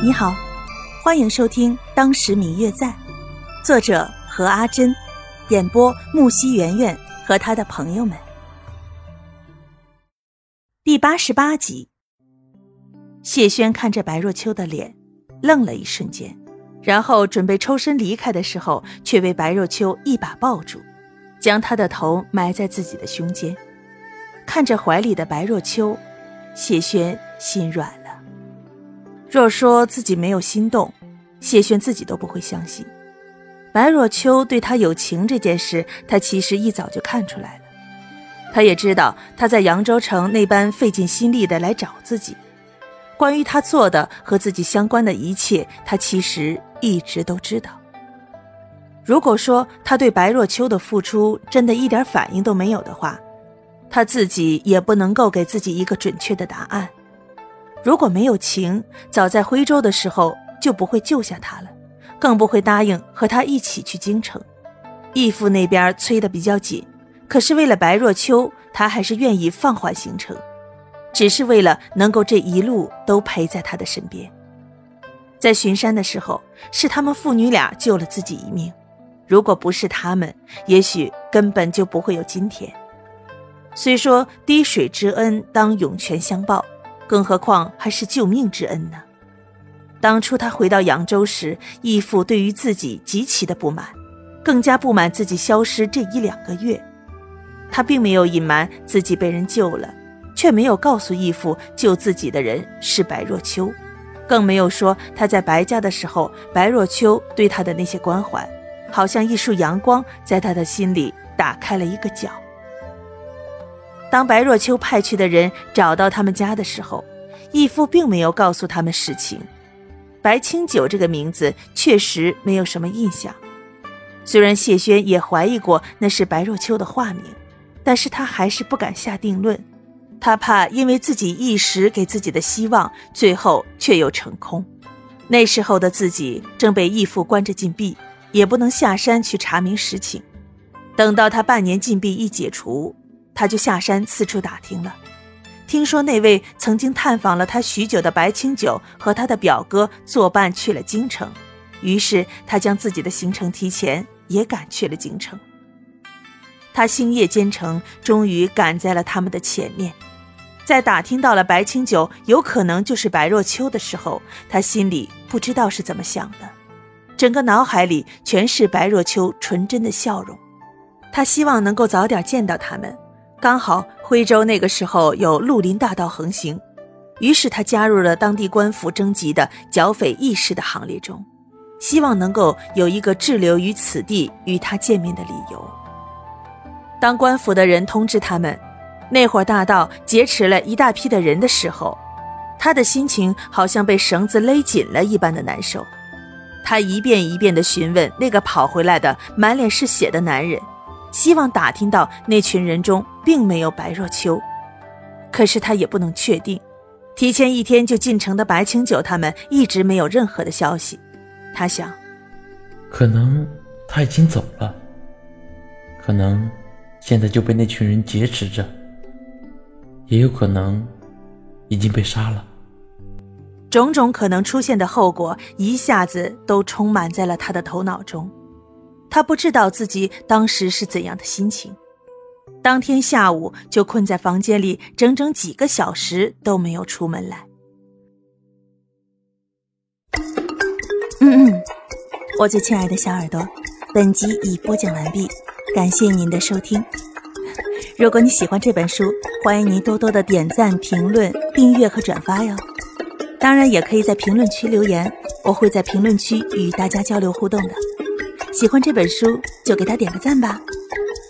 你好，欢迎收听《当时明月在》，作者何阿珍，演播木西圆圆和他的朋友们。第八十八集，谢轩看着白若秋的脸，愣了一瞬间，然后准备抽身离开的时候，却被白若秋一把抱住，将他的头埋在自己的胸间。看着怀里的白若秋，谢轩心软了。若说自己没有心动，谢轩自己都不会相信。白若秋对他有情这件事，他其实一早就看出来了。他也知道他在扬州城那般费尽心力的来找自己，关于他做的和自己相关的一切，他其实一直都知道。如果说他对白若秋的付出真的一点反应都没有的话，他自己也不能够给自己一个准确的答案。如果没有情，早在徽州的时候就不会救下他了，更不会答应和他一起去京城。义父那边催得比较紧，可是为了白若秋，他还是愿意放缓行程，只是为了能够这一路都陪在他的身边。在巡山的时候，是他们父女俩救了自己一命，如果不是他们，也许根本就不会有今天。虽说滴水之恩当涌泉相报。更何况还是救命之恩呢？当初他回到扬州时，义父对于自己极其的不满，更加不满自己消失这一两个月。他并没有隐瞒自己被人救了，却没有告诉义父救自己的人是白若秋，更没有说他在白家的时候，白若秋对他的那些关怀，好像一束阳光在他的心里打开了一个角。当白若秋派去的人找到他们家的时候，义父并没有告诉他们实情。白清九这个名字确实没有什么印象。虽然谢轩也怀疑过那是白若秋的化名，但是他还是不敢下定论。他怕因为自己一时给自己的希望，最后却又成空。那时候的自己正被义父关着禁闭，也不能下山去查明实情。等到他半年禁闭一解除。他就下山四处打听了，听说那位曾经探访了他许久的白清九和他的表哥作伴去了京城，于是他将自己的行程提前，也赶去了京城。他星夜兼程，终于赶在了他们的前面。在打听到了白清九有可能就是白若秋的时候，他心里不知道是怎么想的，整个脑海里全是白若秋纯真的笑容。他希望能够早点见到他们。刚好徽州那个时候有绿林大盗横行，于是他加入了当地官府征集的剿匪义士的行列中，希望能够有一个滞留于此地与他见面的理由。当官府的人通知他们，那伙大盗劫持了一大批的人的时候，他的心情好像被绳子勒紧了一般的难受。他一遍一遍地询问那个跑回来的满脸是血的男人。希望打听到那群人中并没有白若秋，可是他也不能确定。提前一天就进城的白清九他们一直没有任何的消息。他想，可能他已经走了，可能现在就被那群人劫持着，也有可能已经被杀了。种种可能出现的后果一下子都充满在了他的头脑中。他不知道自己当时是怎样的心情，当天下午就困在房间里，整整几个小时都没有出门来。嗯嗯，我最亲爱的小耳朵，本集已播讲完毕，感谢您的收听。如果你喜欢这本书，欢迎您多多的点赞、评论、订阅和转发哟。当然，也可以在评论区留言，我会在评论区与大家交流互动的。喜欢这本书就给他点个赞吧，